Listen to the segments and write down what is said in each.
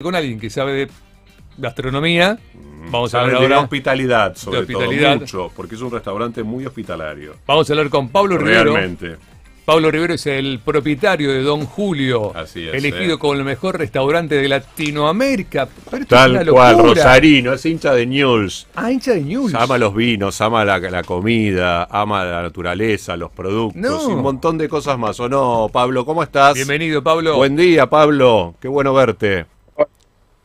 con alguien que sabe de gastronomía. Vamos a hablar de ahora. hospitalidad, sobre hospitalidad. todo, mucho, porque es un restaurante muy hospitalario. Vamos a hablar con Pablo Rivero. Realmente. Pablo Rivero es el propietario de Don Julio, Así es, elegido eh. como el mejor restaurante de Latinoamérica. Pero Tal cual. Rosarino, es hincha de News. Ah, hincha de News. Ama los vinos, ama la, la comida, ama la naturaleza, los productos No. y un montón de cosas más. ¿O no, Pablo? ¿Cómo estás? Bienvenido, Pablo. Buen día, Pablo. Qué bueno verte.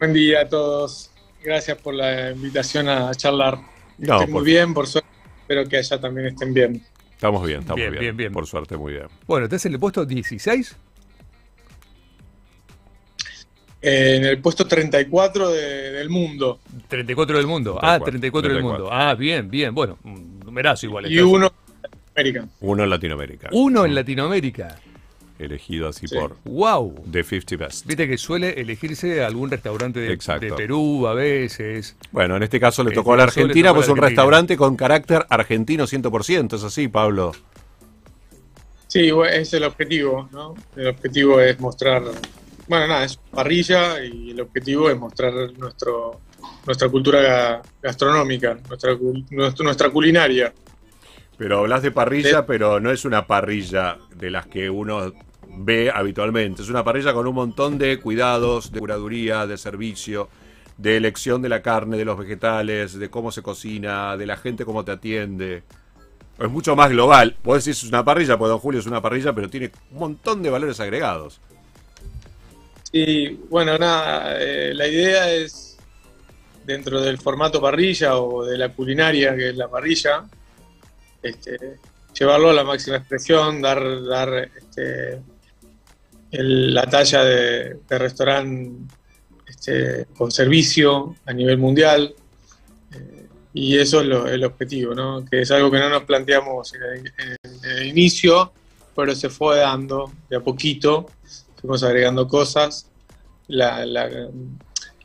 Buen día a todos. Gracias por la invitación a charlar. No, Estoy por- muy bien, por suerte. Espero que allá también estén bien. Estamos bien, estamos Bien, bien. bien, bien. Por suerte, muy bien. Bueno, ¿estás en el puesto 16? Eh, en el puesto 34 de- del mundo 34 del mundo. 34, ah, 34 del 34. mundo. Ah, bien, bien. Bueno, un numerazo igual. y uno en América. Uno en Latinoamérica. Uno en Latinoamérica. Elegido así Sí. por ¡Wow! The 50 Best. Viste que suele elegirse algún restaurante de, Exacto. de Perú a veces. Bueno, en este caso le En tocó a la Argentina, tocó pues la un restaurante con carácter argentino 100%. Es así, Pablo. Sí, es el objetivo, ¿no? El objetivo es mostrar, bueno, nada, es parrilla y el objetivo es mostrar nuestro, nuestra cultura ga- gastronómica, nuestra, nuestra culinaria. Pero hablas de parrilla, Sí. pero no es una parrilla de las que uno ve habitualmente. Es una parrilla con un montón de cuidados, de curaduría, de servicio, de elección de la carne, de los vegetales, de cómo se cocina, de la gente cómo te atiende. Es mucho más global. Vos decís es una parrilla, pues Don Julio es una parrilla, pero tiene un montón de valores agregados. Y bueno, nada, eh, la idea es, dentro del formato parrilla o de la culinaria que es la parrilla, este, llevarlo a la máxima expresión, dar, dar este, el- la talla de, de restaurante este, con servicio a nivel mundial. eh, y eso es lo- el objetivo, ¿no? que es algo que no nos planteamos en el, en el inicio, pero se fue dando de a poquito fuimos agregando cosas. La, la-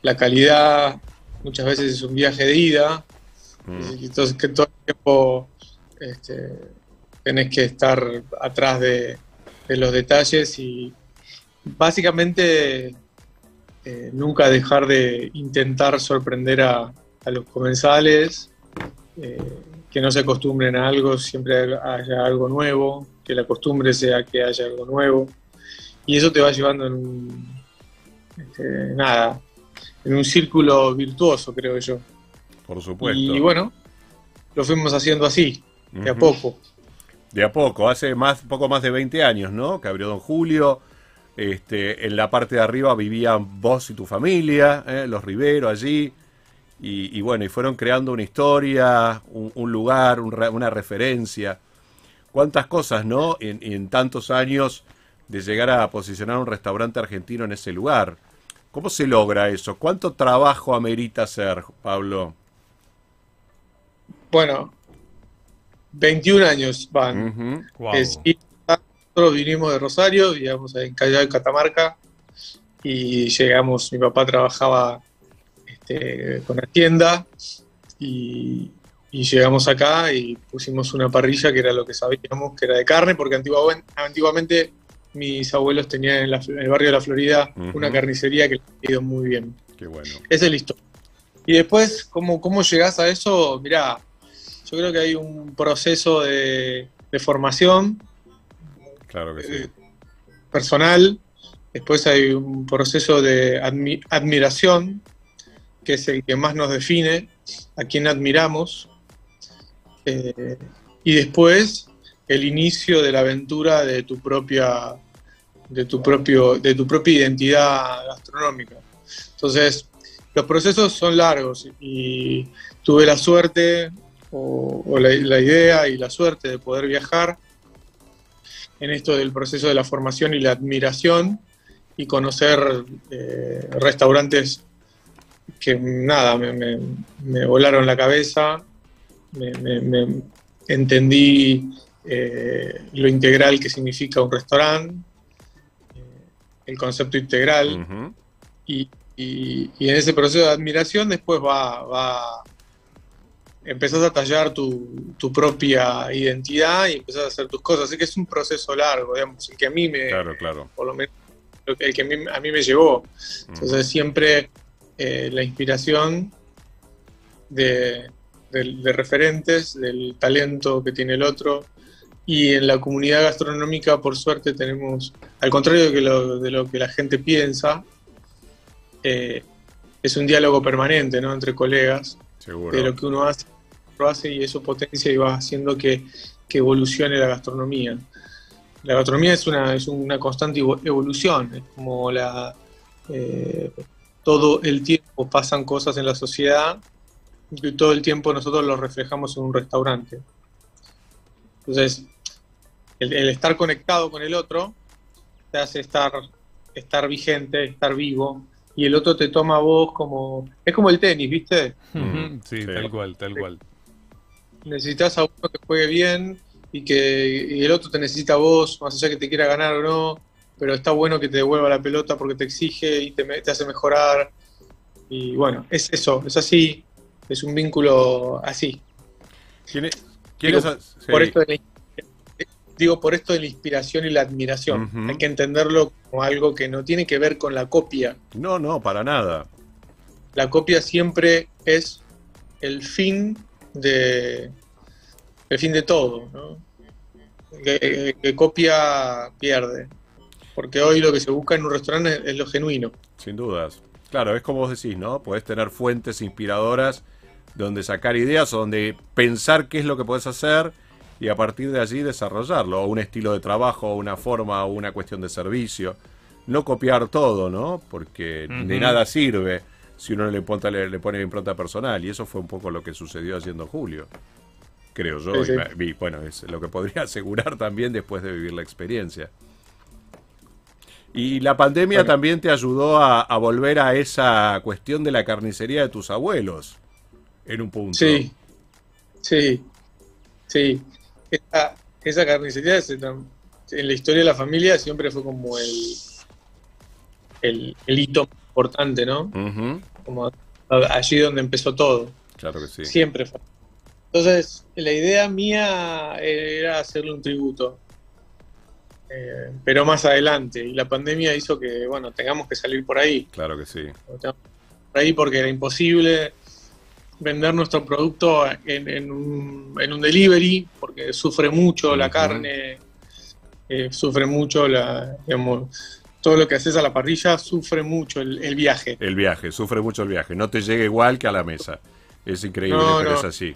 la calidad muchas veces es un viaje de ida, Mm. entonces que todo el tiempo este, tenés que estar atrás de, de los detalles y básicamente eh, nunca dejar de intentar sorprender a, a los comensales, eh, que no se acostumbren a algo, siempre haya algo nuevo, que la costumbre sea que haya algo nuevo. Y eso te va llevando en un este, nada en un círculo virtuoso creo yo. Por supuesto. y bueno lo fuimos haciendo así de a poco De a poco, hace más, poco más de 20 años, ¿no? Que abrió Don Julio. Este, en la parte de arriba vivían vos y tu familia, ¿eh? los Rivero allí. Y, y bueno, y fueron creando una historia, un, un lugar, un una referencia. Cuántas cosas, ¿no? En, en tantos años de llegar a posicionar un restaurante argentino en ese lugar. ¿Cómo se logra eso? ¿Cuánto trabajo amerita hacer, Pablo? bueno 21 años van. Wow. Eh, sí, nosotros vinimos de Rosario vivíamos en Callao de Catamarca y llegamos mi papá trabajaba este, con la tienda y, y llegamos acá y pusimos una parrilla que era lo que sabíamos que era de carne porque antiguamente, antiguamente mis abuelos tenían en, la- en el barrio de la Florida una carnicería que les ha ido muy bien Qué bueno. esa es la historia. Y después, ¿cómo, cómo llegás a eso? Mirá, yo creo que hay un proceso de, de formación Claro que sí. eh, personal, después hay un proceso de admi- admiración, que es el que más nos define, a quien admiramos, eh, y después el inicio de la aventura de tu propia, de tu propio, de tu propia identidad gastronómica. Entonces, los procesos son largos y tuve la suerte o, o la, la idea y la suerte de poder viajar en esto del proceso de la formación y la admiración y conocer eh, restaurantes que nada, me, me- me volaron la cabeza, me, me- entendí eh, lo integral que significa un restaurante, eh, el concepto integral, Ujú. y, y- y en ese proceso de admiración después va, va empezás a tallar tu, tu propia identidad y empezás a hacer tus cosas. Así que es un proceso largo, digamos, el que a mí me, Claro, claro. por lo menos el que a mí, me llevó. Entonces siempre eh, la inspiración de, referentes, del talento que tiene el otro. Y en la comunidad gastronómica, por suerte, tenemos, al contrario de, lo, de lo que la gente piensa, eh, es un diálogo permanente ¿no? entre colegas de lo que uno hace, hace y eso potencia y va haciendo que, evolucione la gastronomía. La gastronomía es una, es una constante evolución, es como la, eh, todo el tiempo pasan cosas en la sociedad y todo el tiempo nosotros lo reflejamos en un restaurante. Entonces, el, estar conectado con el otro te hace estar, estar vigente, estar vivo, y el otro te toma a vos como... Es como el tenis, ¿viste? sí, tal cual, tal cual. Necesitas a uno que juegue bien y que el otro te necesita a vos, más allá que te quiera ganar o no, pero está bueno que te devuelva la pelota porque te exige y te, te hace mejorar. Y bueno, es eso, es así, es un vínculo así. ¿Quién por esto de digo por esto de la inspiración y la admiración. Hay que entenderlo como algo que no tiene que ver con la copia. No, no, para nada. La copia siempre es el fin de el fin de todo, ¿no? que, copia pierde. Porque hoy lo que se busca en un restaurante es, lo genuino. Sin dudas. Claro, es como vos decís, ¿no? Podés tener fuentes inspiradoras donde sacar ideas o donde pensar qué es lo que podés hacer y a partir de allí desarrollarlo, o un estilo de trabajo, o una forma, o una cuestión de servicio. No copiar todo, ¿no? Porque de nada sirve si uno le, le, le pone impronta personal, y eso fue un poco lo que sucedió haciendo Julio. Creo yo, y, bueno, es lo que podría asegurar también después de vivir la experiencia. Y la pandemia también te ayudó a, a, volver a esa cuestión de la carnicería de tus abuelos, en un punto. Sí, sí, sí esa, esa carnicería en la historia de la familia siempre fue como el, el, hito importante, ¿no? Como allí donde empezó todo. Claro que sí. Siempre fue. Entonces, la idea mía era hacerle un tributo. Eh, pero más adelante. Y la pandemia hizo que, bueno, tengamos que salir por ahí. Claro que sí. Por ahí porque era imposible vender nuestro producto en, un, en un, delivery, porque sufre mucho la carne, eh, sufre mucho la, todo lo que haces a la parrilla, sufre mucho el, viaje. El viaje, sufre mucho el viaje. No te llega igual que a la mesa. Es increíble, pero es así.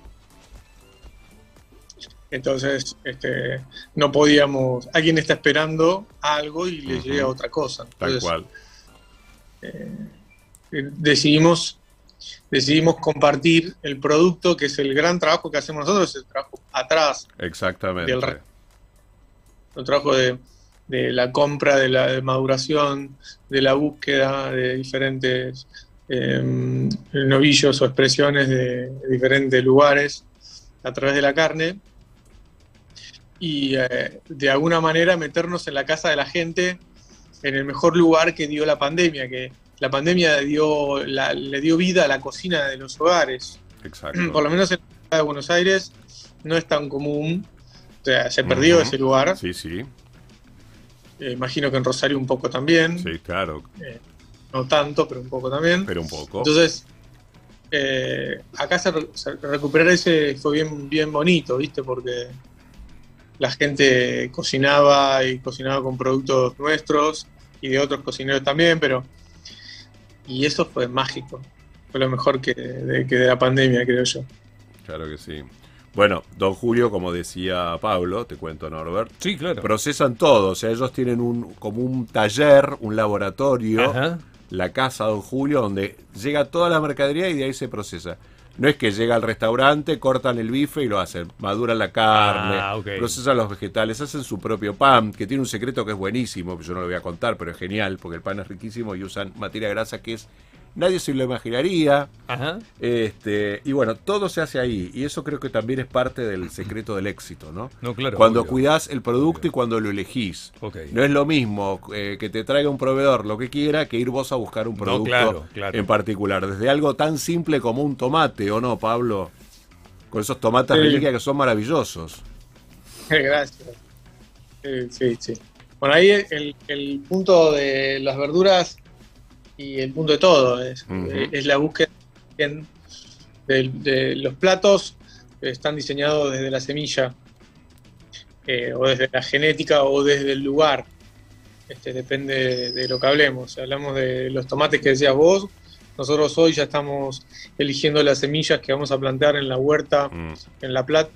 Entonces, este, no podíamos. Alguien está esperando algo y le llega otra cosa. Tal cual. Eh, decidimos decidimos compartir el producto, que es el gran trabajo que hacemos nosotros, el trabajo atrás. Exactamente. el trabajo de, la compra, de la maduración, de la búsqueda de diferentes em, novillos o expresiones de, diferentes lugares a través de la carne. Y eh, de alguna manera meternos en la casa de la gente en el mejor lugar que dio la pandemia, que la pandemia dio, le dio vida a la cocina de los hogares. Exacto. Por lo menos en la ciudad de Buenos Aires no es tan común. O sea, se perdió ese lugar. Sí, sí. Eh, imagino que en Rosario un poco también. Sí, claro. Eh, no tanto, pero un poco también. Pero un poco. Entonces, eh, acá se, recuperar ese fue bien, bien bonito, ¿viste? Porque la gente cocinaba y cocinaba con productos nuestros y de otros cocineros también, pero y eso fue mágico. Fue lo mejor que de, que de la pandemia, creo yo. Claro que sí. Bueno, don Julio, como decía Pablo, te cuento Norbert. Sí, claro. Procesan todo, o sea, ellos tienen un como un taller, un laboratorio, la casa don Julio, donde llega toda la mercadería y de ahí se procesa. No es que llega al restaurante, cortan el bife y lo hacen. Maduran la carne, ah, procesan los vegetales, hacen su propio pan, que tiene un secreto que es buenísimo, que yo no lo voy a contar, pero es genial, porque el pan es riquísimo y usan materia grasa que es nadie se lo imaginaría. Este, y bueno, todo se hace ahí. Y eso creo que también es parte del secreto del éxito, ¿no? no claro, cuando cuidas el producto y cuando lo elegís. No es lo mismo eh, que te traiga un proveedor lo que quiera que ir vos a buscar un producto en particular. Desde algo tan simple como un tomate, ¿o no, Pablo? Con esos tomates sí. que son maravillosos. Gracias. Sí, sí, Bueno, ahí el, el punto de las verduras y el punto de todo es, es la búsqueda de, de los platos que están diseñados desde la semilla eh, o desde la genética o desde el lugar. Este, depende de, de lo que hablemos. Si hablamos de los tomates que decías vos, nosotros hoy ya estamos eligiendo las semillas que vamos a plantar en la huerta Mm, en La Plata.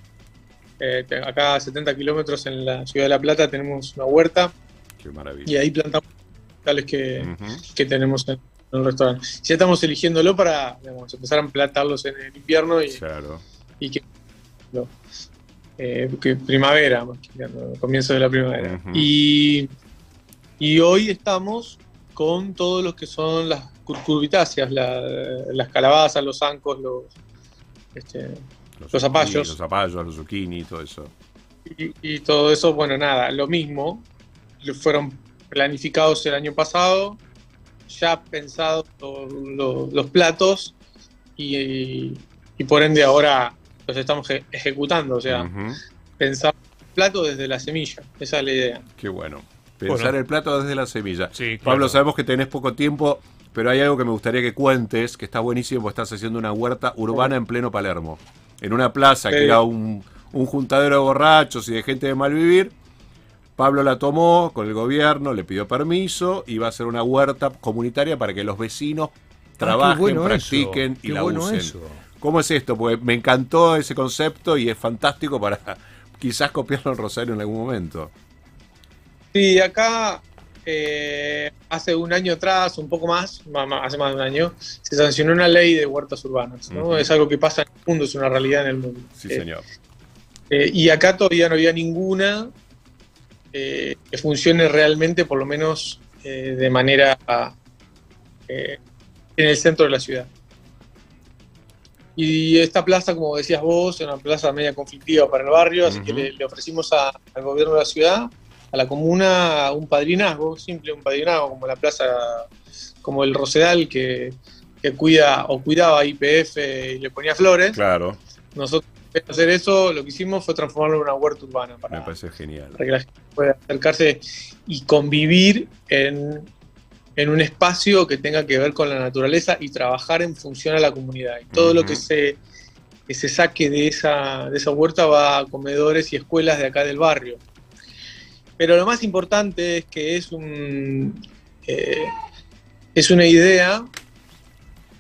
Eh, acá a 70 kilómetros en la ciudad de La Plata tenemos una huerta qué maravilla. y ahí plantamos que, tenemos en, en el restaurante. Ya estamos eligiéndolo para digamos, empezar a plantarlos en el invierno y, Claro. y que, lo- eh, que primavera, más que nada, comienzo de la primavera. Y, y hoy estamos con todos los que son las curcubitáceas, la- las calabazas, los zancos, los, este, Los zucchini, zapallos. Los zapallos, los zucchini, todo eso. y, y todo eso, bueno, nada, lo mismo. Fueron planificados el año pasado, ya pensados lo- lo- los platos y, y por ende ahora los estamos eje- ejecutando. O sea, pensar el plato desde la semilla, esa es la idea. Qué bueno. Pensar Bueno. el plato desde la semilla. Sí, Pablo, sabemos que tenés poco tiempo, pero hay algo que me gustaría que cuentes, que está buenísimo, porque estás haciendo una huerta urbana en pleno Palermo. En una plaza que era un, un juntadero de borrachos y de gente de mal vivir. Pablo la tomó con el gobierno, le pidió permiso y va a hacer una huerta comunitaria para que los vecinos trabajen, Ah, bueno practiquen eso, y qué la bueno usen. eso. ¿Cómo es esto? Porque me encantó ese concepto y es fantástico para quizás copiarlo en Rosario en algún momento. Sí, acá eh, hace un año atrás, un poco más, hace más de un año, se sancionó una ley de huertas urbanas. ¿no? Es algo que pasa en el mundo, es una realidad en el mundo. Sí, Eh, señor. Eh, y acá todavía no había ninguna eh, que funcione realmente, por lo menos eh, de manera eh, en el centro de la ciudad. Y esta plaza, como decías vos, es una plaza media conflictiva para el barrio, así que le, le ofrecimos a- al gobierno de la ciudad, a la comuna, un padrinazgo, simple un padrinazgo, como la plaza, como el Rosedal que, que cuida o cuidaba IPF y le ponía flores. Claro, Nosotros, hacer eso, lo que hicimos fue transformarlo en una huerta urbana me para, parece genial. para que la gente pueda acercarse y convivir en, en un espacio que tenga que ver con la naturaleza y trabajar en función a la comunidad. Y todo lo que se, que se saque de esa, de esa huerta va a comedores y escuelas de acá del barrio. Pero lo más importante es que es un eh, es una idea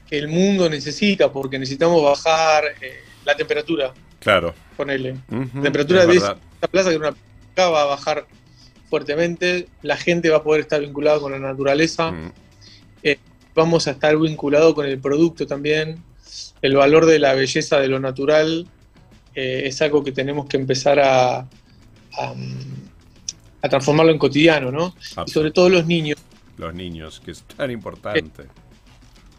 que el mundo necesita porque necesitamos bajar eh, la temperatura, Claro. ponele. La temperatura de verdad. esta plaza, que una plaza, va a bajar fuertemente, la gente va a poder estar vinculada con la naturaleza, Mm, vamos a estar vinculados con el producto también, el valor de la belleza de lo natural eh, es algo que tenemos que empezar a, a, a transformarlo en cotidiano, ¿no? Y sobre todo los niños. Los niños, que es tan importante.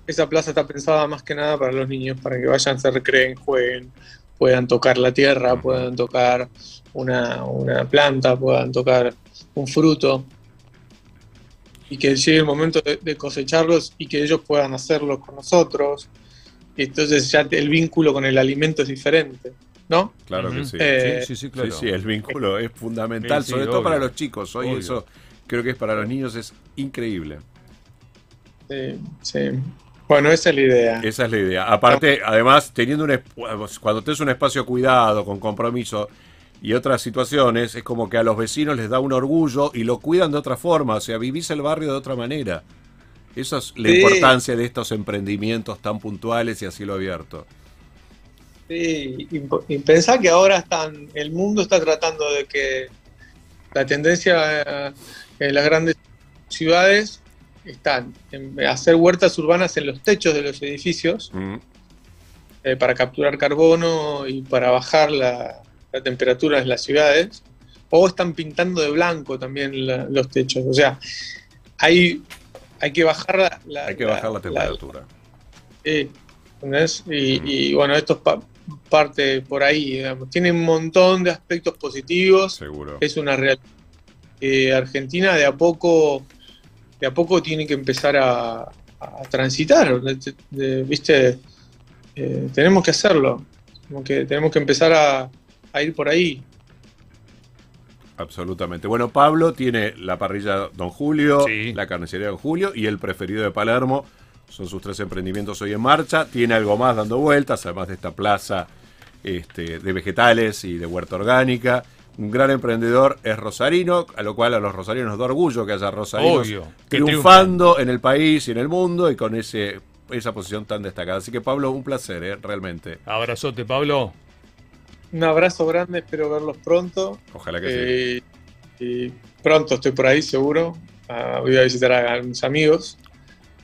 Esa plaza está pensada más que nada para los niños, para que vayan, se recreen, jueguen, puedan tocar la tierra, puedan tocar una, una planta, puedan tocar un fruto. Y que llegue el momento de, de cosecharlos y que ellos puedan hacerlo con nosotros. Y entonces ya el vínculo con el alimento es diferente, ¿no? Claro que sí. Eh, sí, sí, sí, claro. Sí, sí, el vínculo es fundamental, Sí, sí, sobre todo para los chicos. Hoy Obvio. eso creo que es para los niños es increíble. Sí, sí. Bueno, esa es la idea. Esa es la idea. Aparte, además, teniendo un cuando tenés un espacio cuidado, con compromiso y otras situaciones, es como que a los vecinos les da un orgullo y lo cuidan de otra forma. O sea, vivís el barrio de otra manera. Esa es la Sí. importancia de estos emprendimientos tan puntuales y a cielo abierto. Sí, y, y pensá que ahora están, el mundo está tratando de que la tendencia eh, en las grandes ciudades están en hacer huertas urbanas en los techos de los edificios Mm, eh, para capturar carbono y para bajar la, la temperatura en las ciudades, o están pintando de blanco también la- los techos. O sea, hay, hay que bajar la, la- Hay que bajar la temperatura. Sí, ¿entendés? Y, Mm. y, bueno, esto es pa- parte por ahí, digamos. Tiene un montón de aspectos positivos. Seguro. Es una realidad. que Argentina de a poco, de a poco tiene que empezar a, a transitar, de- de- ¿viste? Eh, tenemos que hacerlo. Como que tenemos que empezar a, a ir por ahí. Absolutamente. Bueno, Pablo tiene la parrilla Don Julio, Sí. la carnicería Don Julio y el preferido de Palermo. Son sus tres emprendimientos hoy en marcha. Tiene algo más dando vueltas, además de esta plaza este, de vegetales y de huerta orgánica. Un gran emprendedor es rosarino, a lo cual a los rosarinos nos da orgullo que haya rosarinos Obvio, que triunfando en el país y en el mundo y con ese, esa posición tan destacada. Así que Pablo, un placer, ¿eh? realmente. Abrazote, Pablo. Un abrazo grande, espero verlos pronto. Ojalá que sí. Eh, y pronto estoy por ahí, seguro. Ah, voy a visitar a mis amigos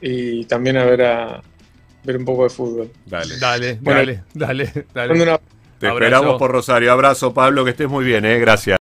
y también a ver a ver un poco de fútbol. Dale. Dale, Bueno. dale, dale, dale. Una Te Abrazo. esperamos por Rosario. Abrazo, Pablo, que estés muy bien, ¿eh? Gracias.